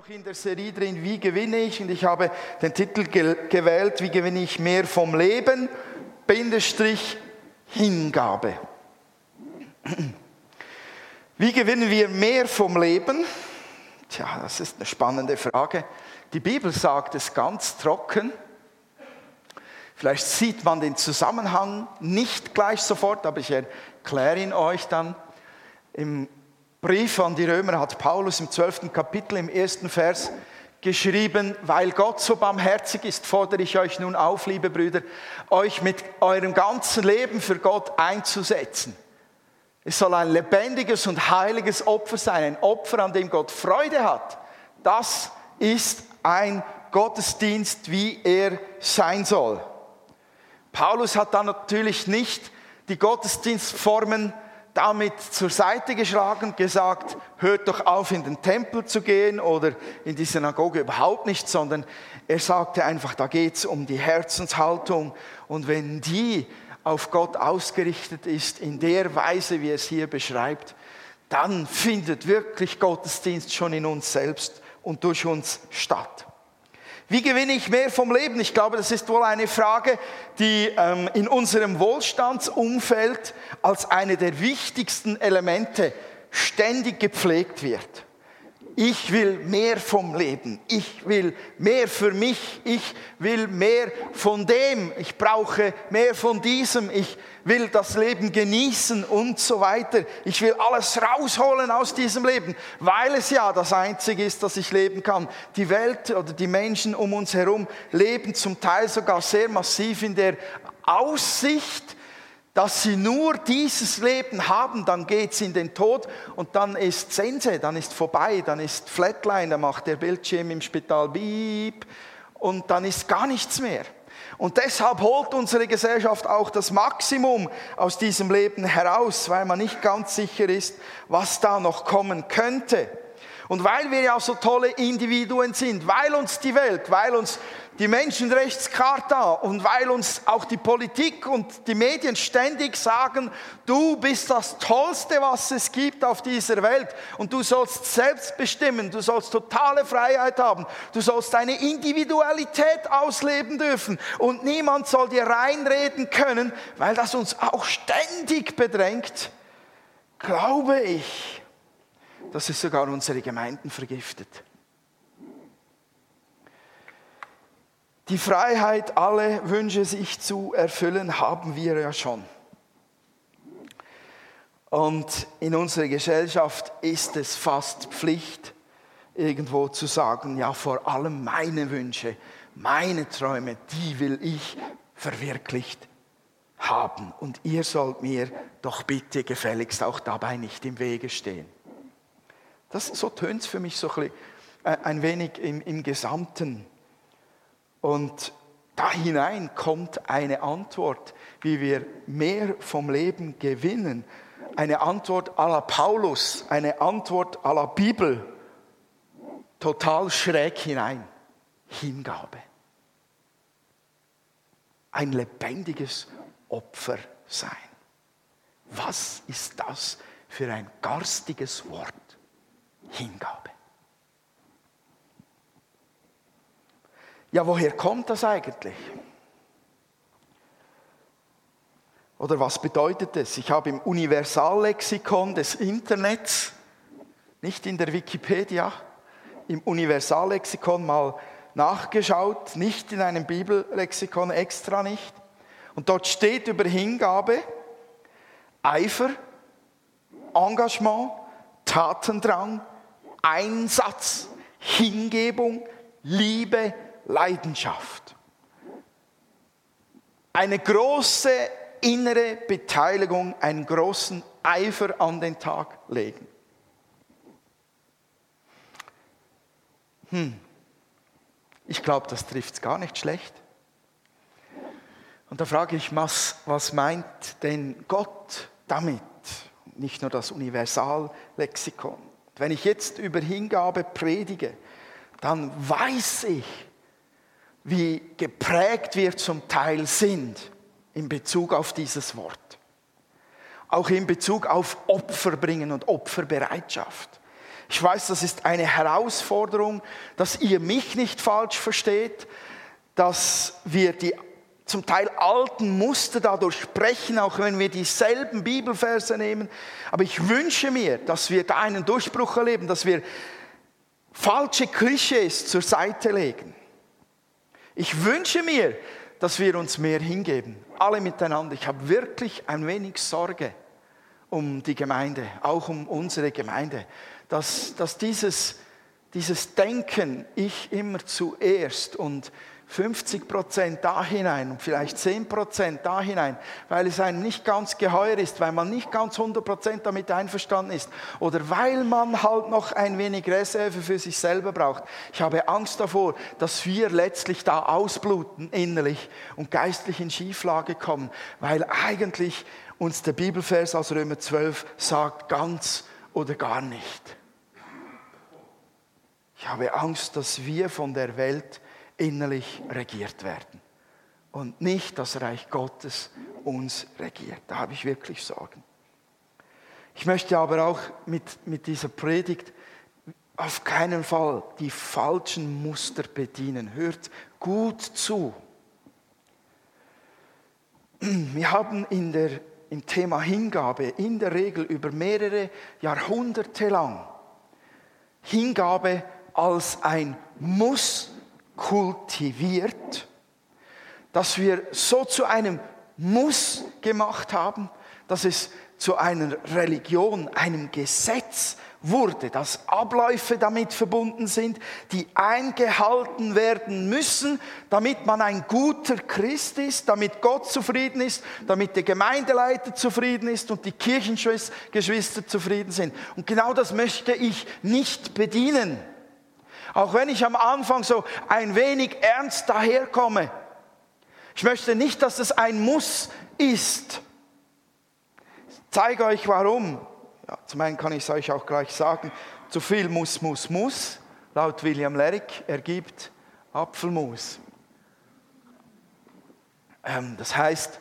noch in der Serie drin, wie gewinne ich? Und ich habe den Titel ge gewählt, wie gewinne ich mehr vom Leben? Bindestrich Hingabe. Wie gewinnen wir mehr vom Leben? Tja, das ist eine spannende Frage. Die Bibel sagt es ganz trocken. Vielleicht sieht man den Zusammenhang nicht gleich sofort, aber ich erkläre ihn euch dann. Im Brief an die Römer hat Paulus im 12. Kapitel im ersten Vers geschrieben, weil Gott so barmherzig ist, fordere ich euch nun auf, liebe Brüder, euch mit eurem ganzen Leben für Gott einzusetzen. Es soll ein lebendiges und heiliges Opfer sein, ein Opfer, an dem Gott Freude hat. Das ist ein Gottesdienst, wie er sein soll. Paulus hat dann natürlich nicht die Gottesdienstformen damit zur Seite geschlagen, gesagt, hört doch auf, in den Tempel zu gehen oder in die Synagoge überhaupt nicht, sondern er sagte einfach, da geht es um die Herzenshaltung und wenn die auf Gott ausgerichtet ist, in der Weise, wie er es hier beschreibt, dann findet wirklich Gottesdienst schon in uns selbst und durch uns statt. Wie gewinne ich mehr vom Leben? Ich glaube, das ist wohl eine Frage, die ähm, in unserem Wohlstandsumfeld als eine der wichtigsten Elemente ständig gepflegt wird. Ich will mehr vom Leben. Ich will mehr für mich. Ich will mehr von dem. Ich brauche mehr von diesem. Ich will das Leben genießen und so weiter. Ich will alles rausholen aus diesem Leben, weil es ja das Einzige ist, das ich leben kann. Die Welt oder die Menschen um uns herum leben zum Teil sogar sehr massiv in der Aussicht, dass sie nur dieses Leben haben, dann geht es in den Tod und dann ist Sense, dann ist vorbei, dann ist Flatline, dann macht der Bildschirm im Spital Beep und dann ist gar nichts mehr. Und deshalb holt unsere Gesellschaft auch das Maximum aus diesem Leben heraus, weil man nicht ganz sicher ist, was da noch kommen könnte. Und weil wir ja so tolle Individuen sind, weil uns die Welt, weil uns die Menschenrechtscharta und weil uns auch die Politik und die Medien ständig sagen, du bist das Tollste, was es gibt auf dieser Welt. Und du sollst selbst bestimmen, du sollst totale Freiheit haben, du sollst deine Individualität ausleben dürfen. Und niemand soll dir reinreden können, weil das uns auch ständig bedrängt, glaube ich, dass es sogar unsere Gemeinden vergiftet. Die Freiheit, alle Wünsche sich zu erfüllen, haben wir ja schon. Und in unserer Gesellschaft ist es fast Pflicht, irgendwo zu sagen, ja, vor allem meine Wünsche, meine Träume, die will ich verwirklicht haben. Und ihr sollt mir doch bitte gefälligst auch dabei nicht im Wege stehen. Das, so tönt es für mich so ein, bisschen, äh, ein wenig im, im Gesamten. Und da hinein kommt eine Antwort, wie wir mehr vom Leben gewinnen. Eine Antwort à la Paulus, eine Antwort à la Bibel. Total schräg hinein. Hingabe. Ein lebendiges Opfer sein. Was ist das für ein garstiges Wort? Hingabe. Ja, woher kommt das eigentlich? Oder was bedeutet es? Ich habe im Universallexikon des Internets, nicht in der Wikipedia, im Universallexikon mal nachgeschaut, nicht in einem Bibellexikon extra nicht. Und dort steht über Hingabe Eifer, Engagement, Tatendrang, Einsatz, Hingebung, Liebe, Leidenschaft. Eine große innere Beteiligung, einen großen Eifer an den Tag legen. Hm. Ich glaube, das trifft es gar nicht schlecht. Und da frage ich, was, was meint denn Gott damit? Nicht nur das Universallexikon. Wenn ich jetzt über Hingabe predige, dann weiß ich, wie geprägt wir zum Teil sind in Bezug auf dieses Wort. Auch in Bezug auf Opfer bringen und Opferbereitschaft. Ich weiß, das ist eine Herausforderung, dass ihr mich nicht falsch versteht, dass wir die zum Teil alten Muster dadurch sprechen, auch wenn wir dieselben Bibelverse nehmen. Aber ich wünsche mir, dass wir da einen Durchbruch erleben, dass wir falsche Klischees zur Seite legen. Ich wünsche mir, dass wir uns mehr hingeben, alle miteinander. Ich habe wirklich ein wenig Sorge um die Gemeinde, auch um unsere Gemeinde, dass, dass dieses, dieses Denken, ich immer zuerst und 50 Prozent da hinein und vielleicht 10 Prozent da hinein, weil es einem nicht ganz geheuer ist, weil man nicht ganz 100 Prozent damit einverstanden ist oder weil man halt noch ein wenig Reserve für sich selber braucht. Ich habe Angst davor, dass wir letztlich da ausbluten innerlich und geistlich in Schieflage kommen, weil eigentlich uns der Bibelvers aus Römer 12 sagt, ganz oder gar nicht. Ich habe Angst, dass wir von der Welt innerlich regiert werden und nicht das Reich Gottes uns regiert. Da habe ich wirklich Sorgen. Ich möchte aber auch mit, mit dieser Predigt auf keinen Fall die falschen Muster bedienen. Hört gut zu. Wir haben in der, im Thema Hingabe in der Regel über mehrere Jahrhunderte lang Hingabe als ein Muss kultiviert, dass wir so zu einem Muss gemacht haben, dass es zu einer Religion, einem Gesetz wurde, dass Abläufe damit verbunden sind, die eingehalten werden müssen, damit man ein guter Christ ist, damit Gott zufrieden ist, damit der Gemeindeleiter zufrieden ist und die Kirchengeschwister zufrieden sind. Und genau das möchte ich nicht bedienen. Auch wenn ich am Anfang so ein wenig ernst daherkomme. Ich möchte nicht, dass es ein Muss ist. Ich zeige euch warum. Ja, zum einen kann ich es euch auch gleich sagen. Zu viel muss, muss, muss. Laut William Lerrick ergibt Apfelmus. Ähm, das heißt,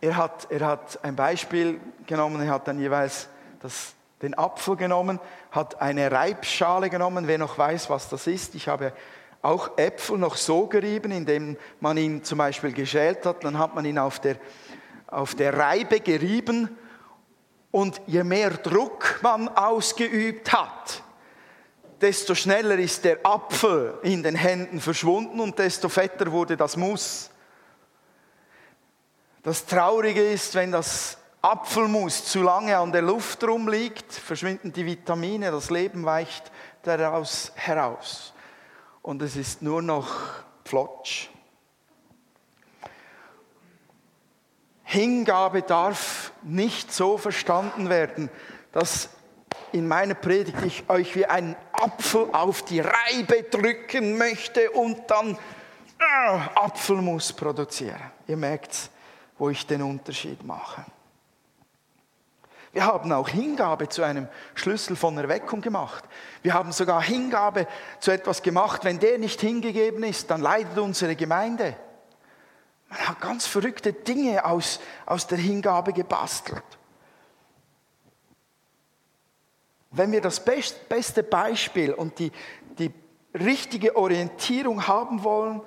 er hat, er hat ein Beispiel genommen, er hat dann jeweils das den Apfel genommen, hat eine Reibschale genommen, wer noch weiß, was das ist. Ich habe auch Äpfel noch so gerieben, indem man ihn zum Beispiel geschält hat, dann hat man ihn auf der, auf der Reibe gerieben und je mehr Druck man ausgeübt hat, desto schneller ist der Apfel in den Händen verschwunden und desto fetter wurde das Mus. Das Traurige ist, wenn das Apfelmus zu lange an der Luft rumliegt, verschwinden die Vitamine, das Leben weicht daraus heraus. Und es ist nur noch Flotsch. Hingabe darf nicht so verstanden werden, dass in meiner Predigt ich euch wie einen Apfel auf die Reibe drücken möchte und dann äh, Apfelmus produziere. Ihr merkt, wo ich den Unterschied mache. Wir haben auch Hingabe zu einem Schlüssel von Erweckung gemacht. Wir haben sogar Hingabe zu etwas gemacht. Wenn der nicht hingegeben ist, dann leidet unsere Gemeinde. Man hat ganz verrückte Dinge aus, aus der Hingabe gebastelt. Wenn wir das beste Beispiel und die, die richtige Orientierung haben wollen,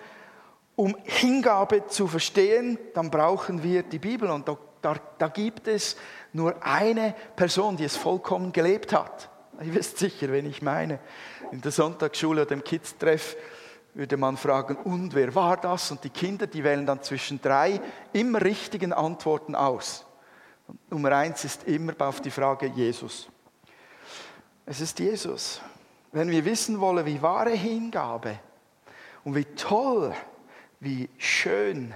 um Hingabe zu verstehen, dann brauchen wir die Bibel. Und da, da, da gibt es nur eine Person, die es vollkommen gelebt hat. Ihr wisst sicher, wen ich meine. In der Sonntagsschule oder im Kids-Treff würde man fragen, und wer war das? Und die Kinder, die wählen dann zwischen drei immer richtigen Antworten aus. Und Nummer eins ist immer auf die Frage Jesus. Es ist Jesus. Wenn wir wissen wollen, wie wahre Hingabe und wie toll, wie schön,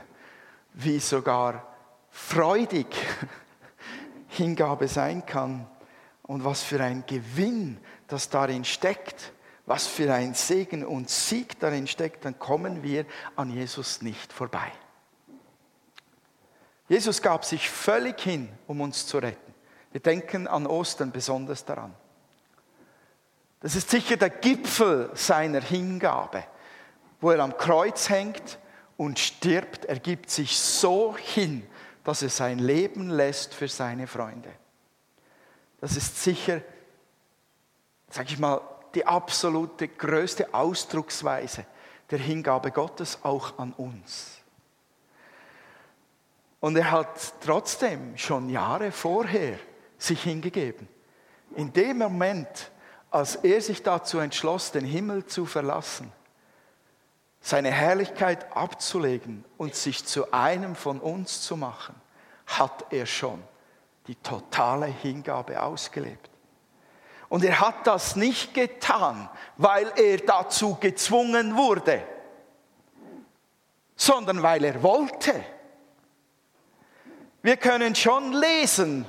wie sogar freudig Hingabe sein kann und was für ein Gewinn das darin steckt, was für ein Segen und Sieg darin steckt, dann kommen wir an Jesus nicht vorbei. Jesus gab sich völlig hin, um uns zu retten. Wir denken an Ostern besonders daran. Das ist sicher der Gipfel seiner Hingabe, wo er am Kreuz hängt und stirbt. Er gibt sich so hin, dass er sein Leben lässt für seine Freunde. Das ist sicher sage ich mal, die absolute größte Ausdrucksweise der Hingabe Gottes auch an uns. Und er hat trotzdem schon Jahre vorher sich hingegeben. In dem Moment, als er sich dazu entschloss, den Himmel zu verlassen, seine Herrlichkeit abzulegen und sich zu einem von uns zu machen, hat er schon die totale Hingabe ausgelebt. Und er hat das nicht getan, weil er dazu gezwungen wurde, sondern weil er wollte. Wir können schon lesen,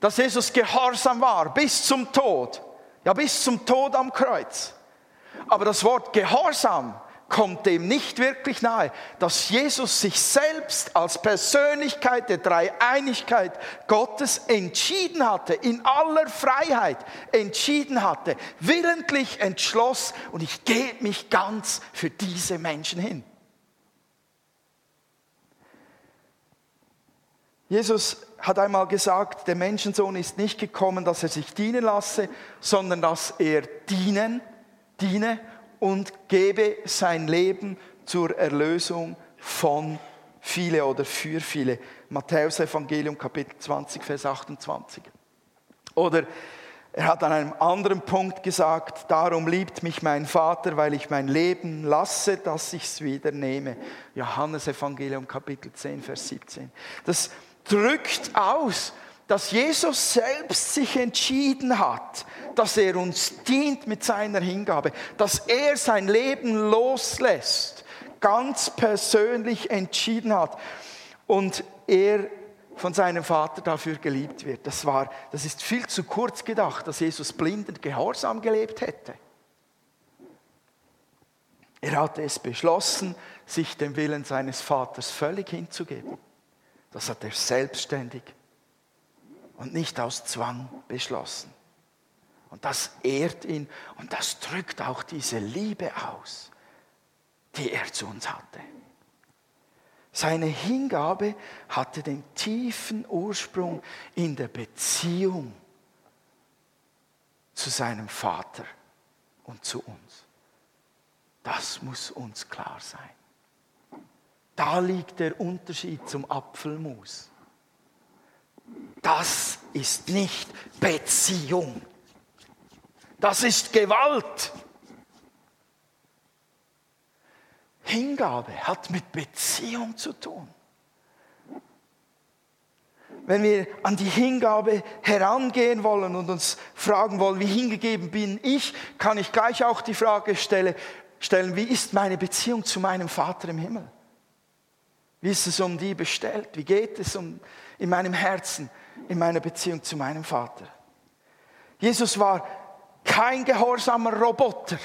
dass Jesus gehorsam war bis zum Tod, ja bis zum Tod am Kreuz. Aber das Wort Gehorsam kommt dem nicht wirklich nahe, dass Jesus sich selbst als Persönlichkeit der Dreieinigkeit Gottes entschieden hatte, in aller Freiheit entschieden hatte, willentlich entschloss und ich gebe mich ganz für diese Menschen hin. Jesus hat einmal gesagt, der Menschensohn ist nicht gekommen, dass er sich dienen lasse, sondern dass er dienen, diene und gebe sein Leben zur Erlösung von viele oder für viele. Matthäus Evangelium Kapitel 20, Vers 28. Oder er hat an einem anderen Punkt gesagt, darum liebt mich mein Vater, weil ich mein Leben lasse, dass ich es wieder nehme. Johannes Evangelium Kapitel 10, Vers 17. Das drückt aus, dass Jesus selbst sich entschieden hat, dass er uns dient mit seiner Hingabe, dass er sein Leben loslässt, ganz persönlich entschieden hat und er von seinem Vater dafür geliebt wird. Das war, das ist viel zu kurz gedacht, dass Jesus blind und gehorsam gelebt hätte. Er hatte es beschlossen, sich dem Willen seines Vaters völlig hinzugeben. Das hat er selbstständig und nicht aus Zwang beschlossen. Und das ehrt ihn und das drückt auch diese Liebe aus, die er zu uns hatte. Seine Hingabe hatte den tiefen Ursprung in der Beziehung zu seinem Vater und zu uns. Das muss uns klar sein. Da liegt der Unterschied zum Apfelmus. Das ist nicht Beziehung. Das ist Gewalt. Hingabe hat mit Beziehung zu tun. Wenn wir an die Hingabe herangehen wollen und uns fragen wollen, wie hingegeben bin ich, kann ich gleich auch die Frage stellen, stellen wie ist meine Beziehung zu meinem Vater im Himmel? Wie ist es um die bestellt? Wie geht es um, in meinem Herzen, in meiner Beziehung zu meinem Vater? Jesus war kein gehorsamer Roboter.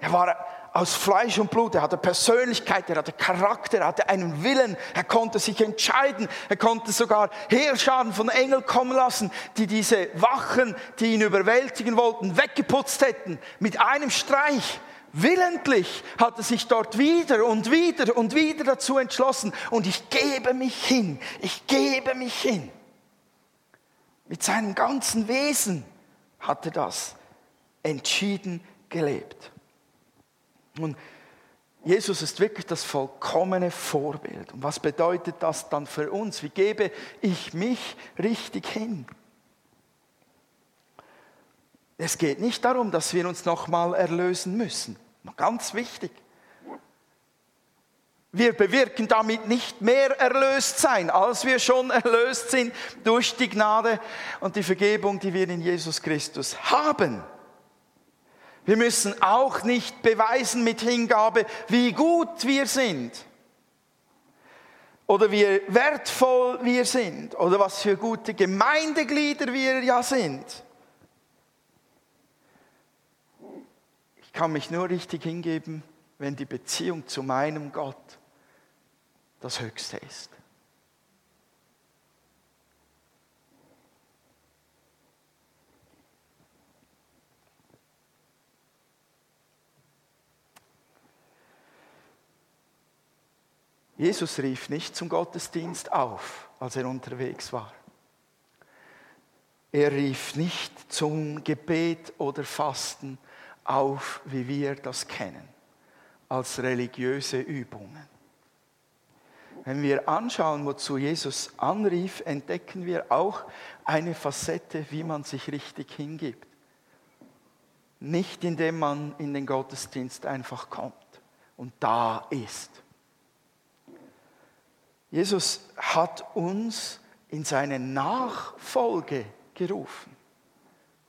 Er war aus Fleisch und Blut, er hatte Persönlichkeit, er hatte Charakter, er hatte einen Willen, er konnte sich entscheiden, er konnte sogar Heerscharen von Engeln kommen lassen, die diese Wachen, die ihn überwältigen wollten, weggeputzt hätten, mit einem Streich. Willentlich hat er sich dort wieder und wieder und wieder dazu entschlossen und ich gebe mich hin, ich gebe mich hin. Mit seinem ganzen Wesen hat er das entschieden gelebt. Und Jesus ist wirklich das vollkommene Vorbild. Und was bedeutet das dann für uns? Wie gebe ich mich richtig hin? Es geht nicht darum, dass wir uns nochmal erlösen müssen. Ganz wichtig. Wir bewirken damit nicht mehr erlöst sein, als wir schon erlöst sind durch die Gnade und die Vergebung, die wir in Jesus Christus haben. Wir müssen auch nicht beweisen mit Hingabe, wie gut wir sind oder wie wertvoll wir sind oder was für gute Gemeindeglieder wir ja sind. Kann mich nur richtig hingeben, wenn die Beziehung zu meinem Gott das Höchste ist. Jesus rief nicht zum Gottesdienst auf, als er unterwegs war. Er rief nicht zum Gebet oder Fasten auf, wie wir das kennen, als religiöse Übungen. Wenn wir anschauen, wozu Jesus anrief, entdecken wir auch eine Facette, wie man sich richtig hingibt. Nicht indem man in den Gottesdienst einfach kommt und da ist. Jesus hat uns in seine Nachfolge gerufen.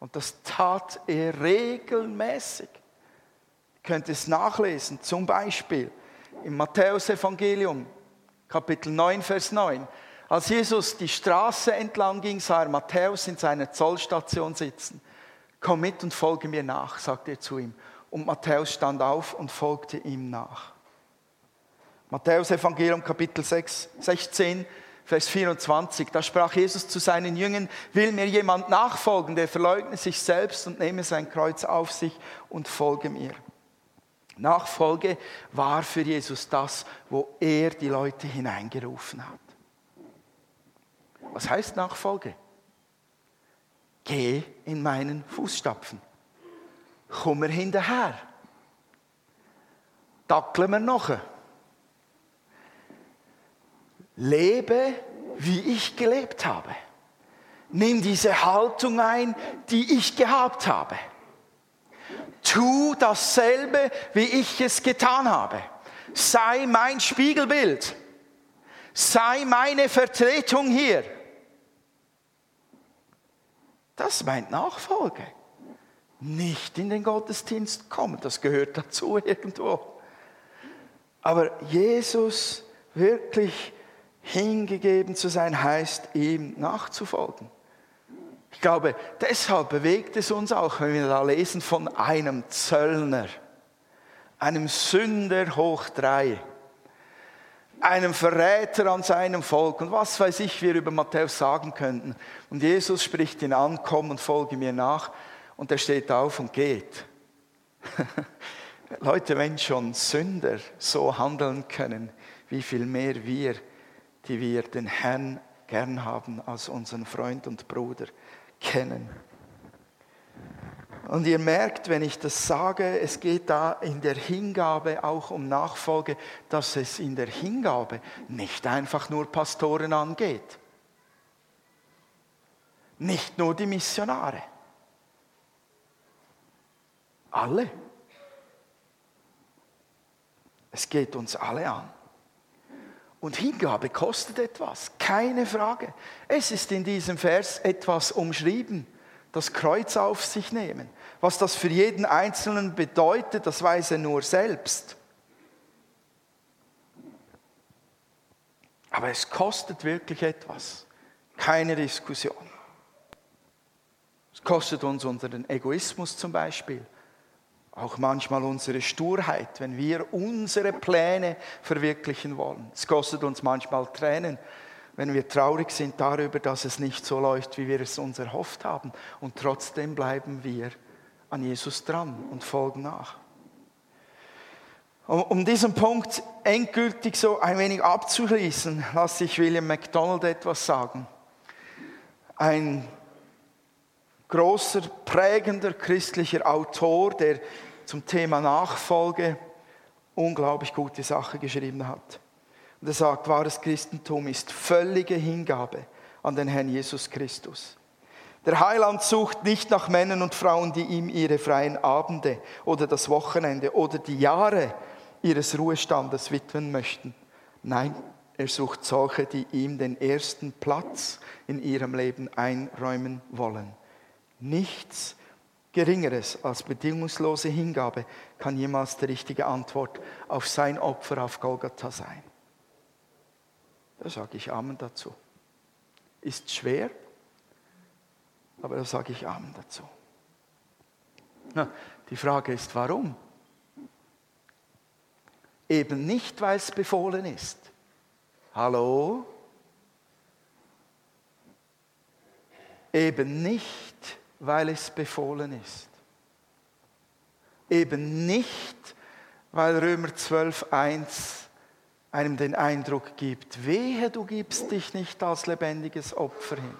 Und das tat er regelmäßig. Ihr könnt es nachlesen, zum Beispiel im Matthäusevangelium, Kapitel 9, Vers 9. Als Jesus die Straße entlang ging, sah er Matthäus in seiner Zollstation sitzen. Komm mit und folge mir nach, sagte er zu ihm. Und Matthäus stand auf und folgte ihm nach. Matthäus Evangelium Kapitel 6, 16, Vers 24, da sprach Jesus zu seinen Jüngern, will mir jemand nachfolgen, der verleugne sich selbst und nehme sein Kreuz auf sich und folge mir. Nachfolge war für Jesus das, wo er die Leute hineingerufen hat. Was heißt Nachfolge? Geh in meinen Fußstapfen. Komm mir hinterher. Dackeln wir noch lebe, wie ich gelebt habe. Nimm diese Haltung ein, die ich gehabt habe. Tu dasselbe, wie ich es getan habe. Sei mein Spiegelbild. Sei meine Vertretung hier. Das meint Nachfolge. Nicht in den Gottesdienst kommen, das gehört dazu irgendwo. Aber Jesus wirklich hingegeben zu sein, heißt ihm nachzufolgen. Ich glaube, deshalb bewegt es uns auch, wenn wir da lesen von einem Zöllner, einem Sünder hoch drei, einem Verräter an seinem Volk und was weiß ich, wir über Matthäus sagen könnten. Und Jesus spricht ihn an, komm und folge mir nach. Und er steht auf und geht. Leute, wenn schon Sünder so handeln können, wie viel mehr wir die wir den Herrn gern haben als unseren Freund und Bruder kennen. Und ihr merkt, wenn ich das sage, es geht da in der Hingabe auch um Nachfolge, dass es in der Hingabe nicht einfach nur Pastoren angeht. Nicht nur die Missionare. Alle. Es geht uns alle an. Und Hingabe kostet etwas, keine Frage. Es ist in diesem Vers etwas umschrieben, das Kreuz auf sich nehmen. Was das für jeden Einzelnen bedeutet, das weiß er nur selbst. Aber es kostet wirklich etwas, keine Diskussion. Es kostet uns unseren Egoismus zum Beispiel auch manchmal unsere Sturheit, wenn wir unsere Pläne verwirklichen wollen. Es kostet uns manchmal Tränen, wenn wir traurig sind darüber, dass es nicht so läuft, wie wir es uns erhofft haben. Und trotzdem bleiben wir an Jesus dran und folgen nach. Um, diesen Punkt endgültig so ein wenig abzuschließen, lasse ich William MacDonald etwas sagen. Ein großer, prägender christlicher Autor, der zum Thema Nachfolge unglaublich gute Sache geschrieben hat. Und er sagt, wahres Christentum ist völlige Hingabe an den Herrn Jesus Christus. Der Heiland sucht nicht nach Männern und Frauen, die ihm ihre freien Abende oder das Wochenende oder die Jahre ihres Ruhestandes widmen möchten. Nein, er sucht solche, die ihm den ersten Platz in ihrem Leben einräumen wollen. Nichts Geringeres als bedingungslose Hingabe kann jemals die richtige Antwort auf sein Opfer auf Golgatha sein. Da sage ich Amen dazu. Ist schwer, aber da sage ich Amen dazu. Na, die Frage ist, warum? Eben nicht, weil es befohlen ist. Hallo? Eben nicht, weil es befohlen ist. Eben nicht, weil Römer 12.1 einem den Eindruck gibt, wehe, du gibst dich nicht als lebendiges Opfer hin.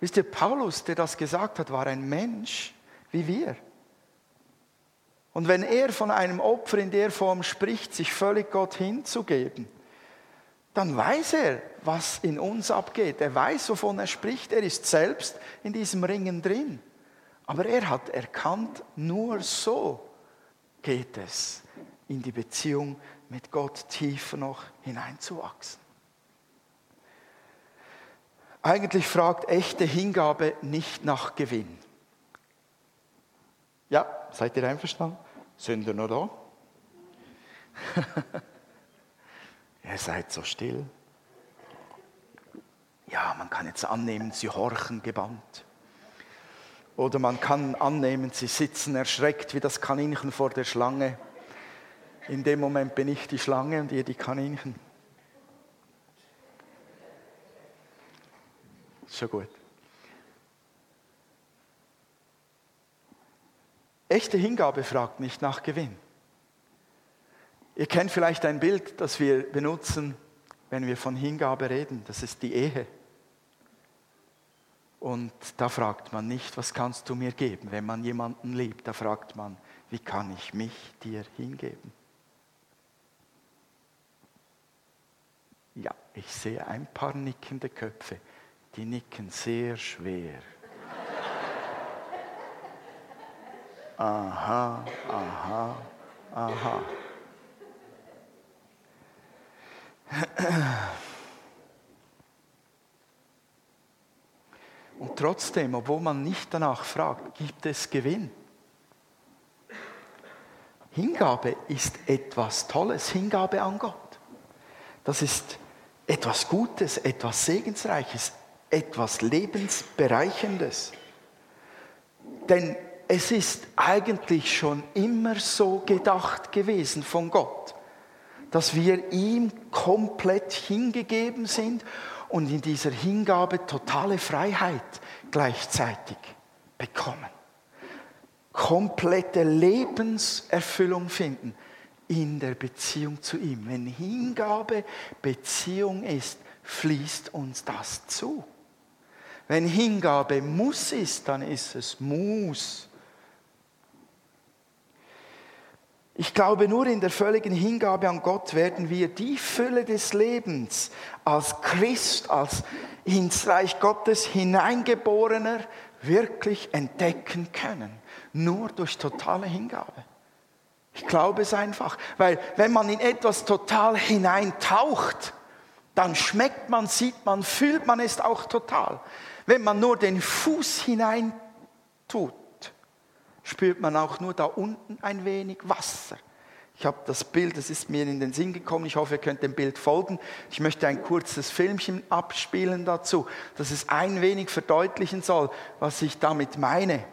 Wisst ihr, Paulus, der das gesagt hat, war ein Mensch wie wir. Und wenn er von einem Opfer in der Form spricht, sich völlig Gott hinzugeben, dann weiß er, was in uns abgeht. Er weiß, wovon er spricht. Er ist selbst in diesem Ringen drin. Aber er hat erkannt, nur so geht es, in die Beziehung mit Gott tiefer noch hineinzuwachsen. Eigentlich fragt echte Hingabe nicht nach Gewinn. Ja, seid ihr einverstanden? Ihr noch da? ihr seid so still. Ja, man kann jetzt annehmen, sie horchen gebannt. Oder man kann annehmen, sie sitzen erschreckt wie das Kaninchen vor der Schlange. In dem Moment bin ich die Schlange und ihr die Kaninchen. Schon gut. Echte Hingabe fragt nicht nach Gewinn. Ihr kennt vielleicht ein Bild, das wir benutzen, wenn wir von Hingabe reden. Das ist die Ehe. Und da fragt man nicht, was kannst du mir geben, wenn man jemanden liebt. Da fragt man, wie kann ich mich dir hingeben? Ja, ich sehe ein paar nickende Köpfe. Die nicken sehr schwer. Aha, aha, aha. Und trotzdem, obwohl man nicht danach fragt, gibt es Gewinn. Hingabe ist etwas Tolles, Hingabe an Gott. Das ist etwas Gutes, etwas Segensreiches, etwas Lebensbereichendes. Denn es ist eigentlich schon immer so gedacht gewesen von Gott, dass wir ihm komplett hingegeben sind und in dieser Hingabe totale Freiheit gleichzeitig bekommen. Komplette Lebenserfüllung finden in der Beziehung zu ihm. Wenn Hingabe Beziehung ist, fließt uns das zu. Wenn Hingabe muss ist, dann ist es Muss. Ich glaube, nur in der völligen Hingabe an Gott werden wir die Fülle des Lebens als Christ, als ins Reich Gottes hineingeborener wirklich entdecken können. Nur durch totale Hingabe. Ich glaube es einfach, weil wenn man in etwas total hineintaucht, dann schmeckt man, sieht man, fühlt man es auch total. Wenn man nur den Fuß hinein tut, spürt man auch nur da unten ein wenig Wasser. Ich habe das Bild, das ist mir in den Sinn gekommen. Ich hoffe, ihr könnt dem Bild folgen. Ich möchte ein kurzes Filmchen abspielen dazu, dass es ein wenig verdeutlichen soll, was ich damit meine.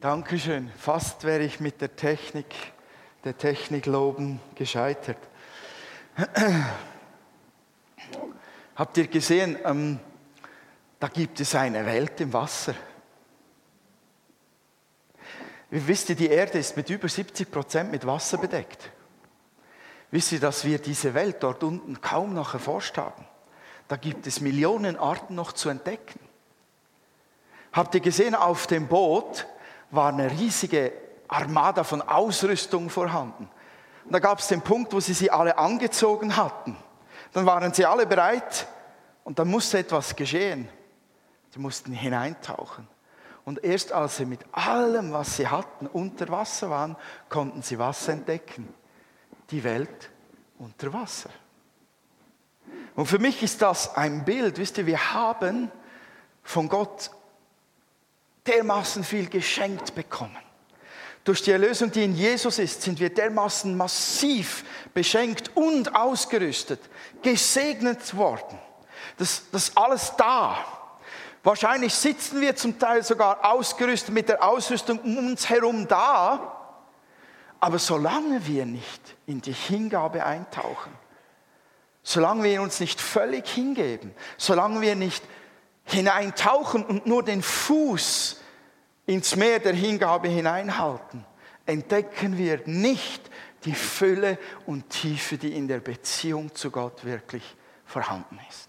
Dankeschön. Fast wäre ich mit der Technik, der Technik loben gescheitert. Habt ihr gesehen, ähm, da gibt es eine Welt im Wasser. Wie wisst ihr, die Erde ist mit über 70 Prozent mit Wasser bedeckt. Wisst ihr, dass wir diese Welt dort unten kaum noch erforscht haben? Da gibt es Millionen Arten noch zu entdecken. Habt ihr gesehen, auf dem Boot war eine riesige Armada von Ausrüstung vorhanden. Und da gab es den Punkt, wo sie sie alle angezogen hatten. Dann waren sie alle bereit und dann musste etwas geschehen. Sie mussten hineintauchen. Und erst als sie mit allem, was sie hatten, unter Wasser waren, konnten sie was entdecken? Die Welt unter Wasser. Und für mich ist das ein Bild, wisst ihr, wir haben von Gott dermaßen viel geschenkt bekommen. Durch die Erlösung, die in Jesus ist, sind wir dermaßen massiv beschenkt und ausgerüstet, gesegnet worden. Das, das alles da. Wahrscheinlich sitzen wir zum Teil sogar ausgerüstet mit der Ausrüstung um uns herum da. Aber solange wir nicht in die Hingabe eintauchen, solange wir uns nicht völlig hingeben, solange wir nicht hineintauchen und nur den Fuß ins Meer der Hingabe hineinhalten, entdecken wir nicht die Fülle und Tiefe, die in der Beziehung zu Gott wirklich vorhanden ist.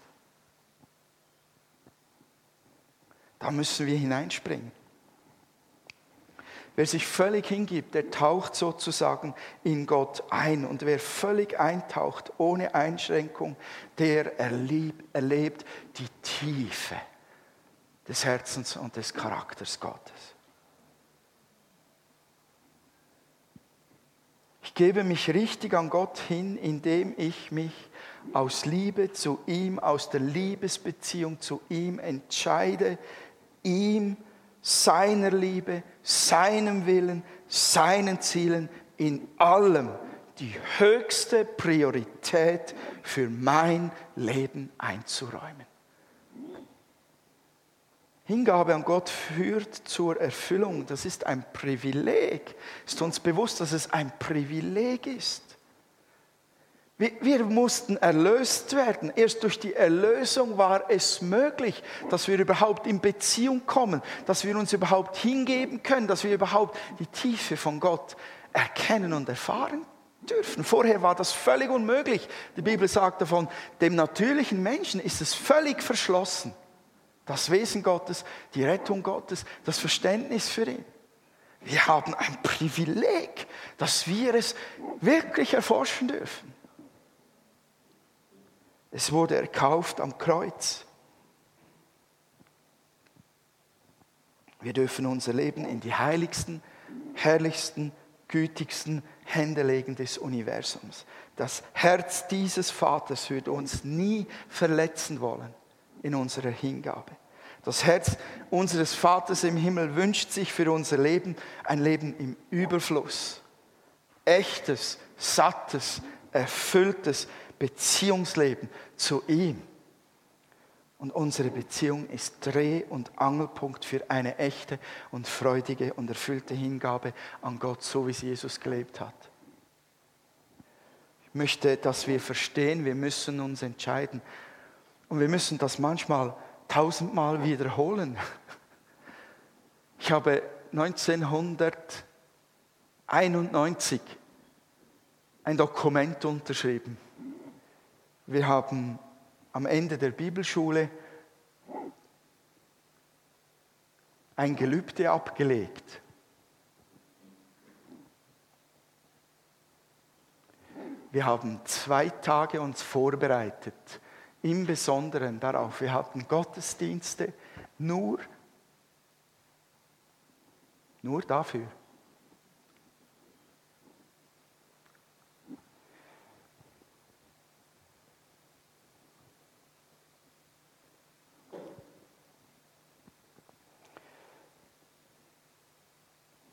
Da müssen wir hineinspringen. Wer sich völlig hingibt, der taucht sozusagen in Gott ein. Und wer völlig eintaucht, ohne Einschränkung, der erlebt die Tiefe des Herzens und des Charakters Gottes. Ich gebe mich richtig an Gott hin, indem ich mich aus Liebe zu ihm, aus der Liebesbeziehung zu ihm entscheide, ihm, seiner Liebe, seinem Willen, seinen Zielen in allem die höchste Priorität für mein Leben einzuräumen. Hingabe an Gott führt zur Erfüllung. Das ist ein Privileg. Ist uns bewusst, dass es ein Privileg ist. Wir, wir, mussten erlöst werden. Erst durch die Erlösung war es möglich, dass wir überhaupt in Beziehung kommen, dass wir uns überhaupt hingeben können, dass wir überhaupt die Tiefe von Gott erkennen und erfahren dürfen. Vorher war das völlig unmöglich. Die Bibel sagt davon, dem natürlichen Menschen ist es völlig verschlossen. Das Wesen Gottes, die Rettung Gottes, das Verständnis für ihn. Wir haben ein Privileg, dass wir es wirklich erforschen dürfen. Es wurde erkauft am Kreuz. Wir dürfen unser Leben in die heiligsten, herrlichsten, gütigsten Hände legen des Universums. Das Herz dieses Vaters wird uns nie verletzen wollen in unserer Hingabe. Das Herz unseres Vaters im Himmel wünscht sich für unser Leben ein Leben im Überfluss. Echtes, sattes, erfülltes, Beziehungsleben zu ihm. Und unsere Beziehung ist Dreh- und Angelpunkt für eine echte und freudige und erfüllte Hingabe an Gott, so wie es Jesus gelebt hat. Ich möchte, dass wir verstehen, wir müssen uns entscheiden. Und wir müssen das manchmal tausendmal wiederholen. Ich habe 1991 ein Dokument unterschrieben wir haben am Ende der Bibelschule ein Gelübde abgelegt. Wir haben zwei Tage uns vorbereitet, im Besonderen darauf. Wir hatten Gottesdienste nur, nur dafür.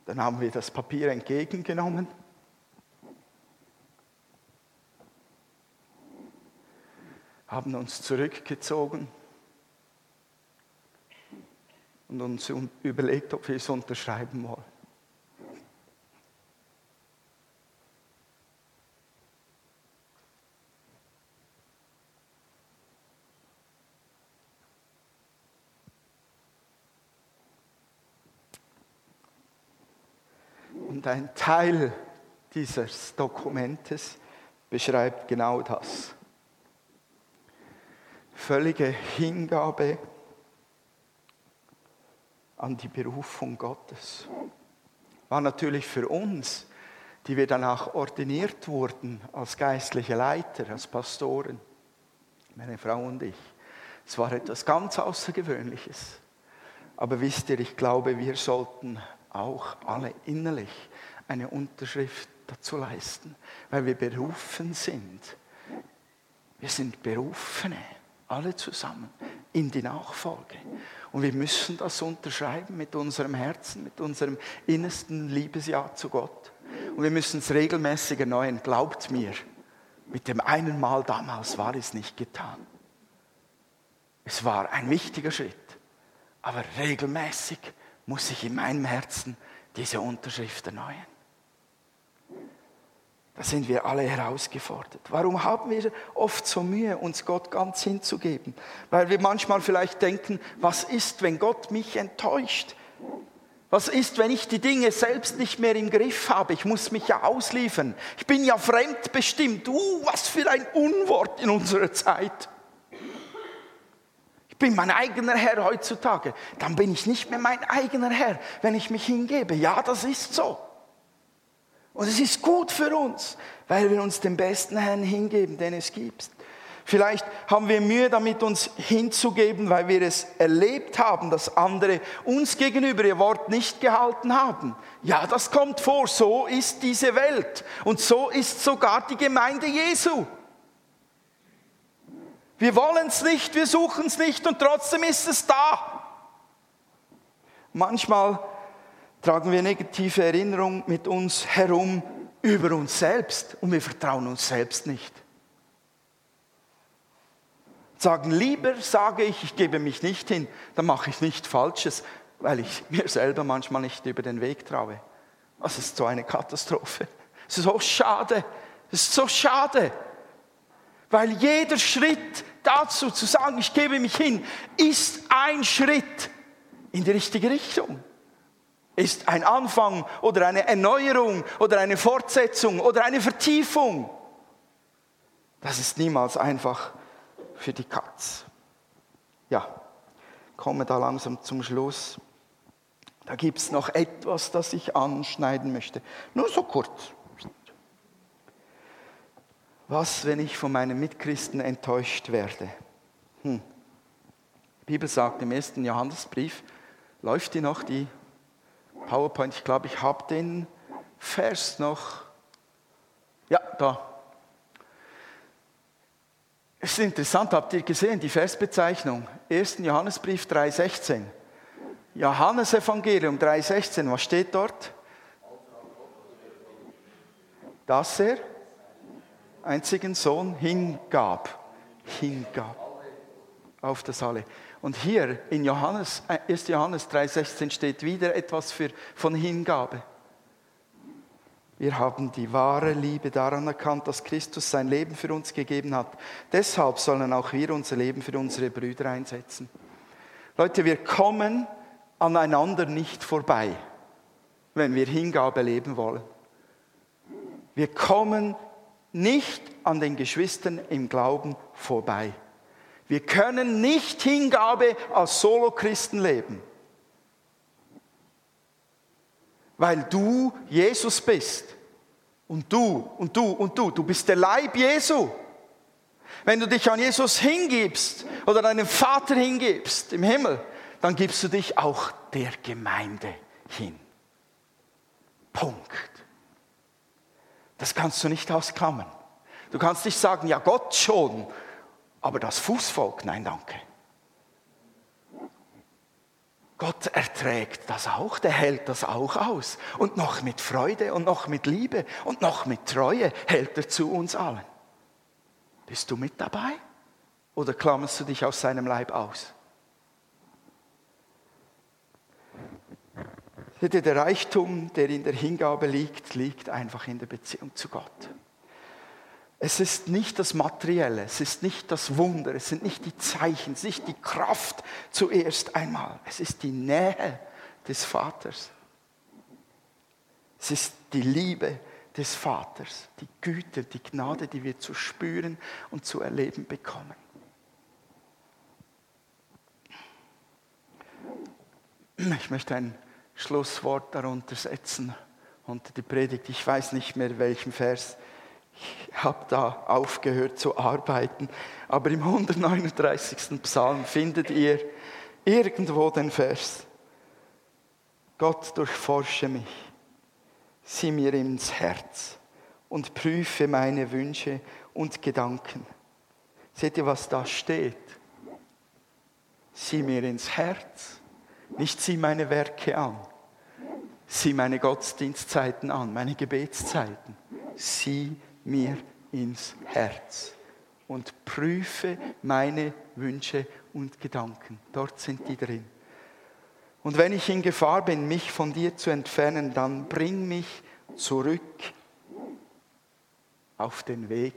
Dann haben wir das Papier entgegengenommen. haben uns zurückgezogen und uns überlegt, ob wir es unterschreiben wollen. Und ein Teil dieses Dokumentes beschreibt genau das. Völlige Hingabe an die Berufung Gottes. War natürlich für uns, die wir danach ordiniert wurden als geistliche Leiter, als Pastoren, meine Frau und ich. Es war etwas ganz Außergewöhnliches. Aber wisst ihr, ich glaube, wir sollten auch alle innerlich eine Unterschrift dazu leisten, weil wir berufen sind. Wir sind Berufene, alle zusammen, in die Nachfolge. Und wir müssen das unterschreiben mit unserem Herzen, mit unserem innersten Liebesjahr zu Gott. Und wir müssen es regelmäßig erneuern. Glaubt mir, mit dem einen Mal damals war es nicht getan. Es war ein wichtiger Schritt, aber regelmäßig muss ich in meinem Herzen diese Unterschrift erneuern. Da sind wir alle herausgefordert. Warum haben wir oft so Mühe, uns Gott ganz hinzugeben? Weil wir manchmal vielleicht denken, was ist, wenn Gott mich enttäuscht? Was ist, wenn ich die Dinge selbst nicht mehr im Griff habe? Ich muss mich ja ausliefern. Ich bin ja fremdbestimmt. Uh, was für ein Unwort in unserer Zeit. Ich bin mein eigener Herr heutzutage. Dann bin ich nicht mehr mein eigener Herr, wenn ich mich hingebe. Ja, das ist so. Und es ist gut für uns, weil wir uns dem besten Herrn hingeben, den es gibt. Vielleicht haben wir Mühe damit, uns hinzugeben, weil wir es erlebt haben, dass andere uns gegenüber ihr Wort nicht gehalten haben. Ja, das kommt vor. So ist diese Welt. Und so ist sogar die Gemeinde Jesu. Wir wollen es nicht, wir suchen es nicht und trotzdem ist es da. Manchmal tragen wir negative Erinnerungen mit uns herum über uns selbst und wir vertrauen uns selbst nicht. Sagen, lieber sage ich, ich gebe mich nicht hin, dann mache ich nicht Falsches, weil ich mir selber manchmal nicht über den Weg traue. Das ist so eine Katastrophe. Es ist so schade. Es ist so schade. Weil jeder Schritt dazu zu sagen, ich gebe mich hin, ist ein Schritt in die richtige Richtung ist ein Anfang oder eine Erneuerung oder eine Fortsetzung oder eine Vertiefung. Das ist niemals einfach für die Katz. Ja, komme da langsam zum Schluss. Da gibt es noch etwas, das ich anschneiden möchte. Nur so kurz. Was, wenn ich von meinen Mitchristen enttäuscht werde? Hm. Die Bibel sagt im ersten Johannesbrief, läuft die noch, die PowerPoint, ich glaube, ich habe den Vers noch. Ja, da. Es ist interessant, habt ihr gesehen, die Versbezeichnung, 1. Johannesbrief 3,16. Johannesevangelium 3,16, was steht dort? Dass er einzigen Sohn hingab. Hingab. Auf das alle. Und hier in Johannes, 1. Äh, Johannes 3,16 steht wieder etwas für, von Hingabe. Wir haben die wahre Liebe daran erkannt, dass Christus sein Leben für uns gegeben hat. Deshalb sollen auch wir unser Leben für unsere Brüder einsetzen. Leute, wir kommen aneinander nicht vorbei, wenn wir Hingabe leben wollen. Wir kommen nicht an den Geschwistern im Glauben vorbei. Wir können nicht Hingabe als Solo-Christen leben. Weil du Jesus bist. Und du und du und du. Du bist der Leib Jesu. Wenn du dich an Jesus hingibst oder deinem Vater hingibst im Himmel, dann gibst du dich auch der Gemeinde hin. Punkt. Das kannst du nicht ausklammern. Du kannst nicht sagen, ja Gott schon, aber das Fußvolk, nein, danke. Gott erträgt das auch, der hält das auch aus. Und noch mit Freude und noch mit Liebe und noch mit Treue hält er zu uns allen. Bist du mit dabei? Oder klammerst du dich aus seinem Leib aus? Der Reichtum, der in der Hingabe liegt, liegt einfach in der Beziehung zu Gott. Es ist nicht das Materielle, es ist nicht das Wunder, es sind nicht die Zeichen, es ist nicht die Kraft zuerst einmal. Es ist die Nähe des Vaters. Es ist die Liebe des Vaters, die Güte, die Gnade, die wir zu spüren und zu erleben bekommen. Ich möchte ein Schlusswort darunter setzen unter die Predigt. Ich weiß nicht mehr, welchen Vers. Ich habe da aufgehört zu arbeiten. Aber im 139. Psalm findet ihr irgendwo den Vers. Gott durchforsche mich, sieh mir ins Herz und prüfe meine Wünsche und Gedanken. Seht ihr, was da steht? Sieh mir ins Herz nicht sieh meine Werke an. Sieh meine Gottesdienstzeiten an, meine Gebetszeiten. Sieh mir ins Herz und prüfe meine Wünsche und Gedanken. Dort sind die drin. Und wenn ich in Gefahr bin, mich von dir zu entfernen, dann bring mich zurück auf den Weg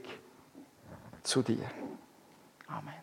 zu dir. Amen.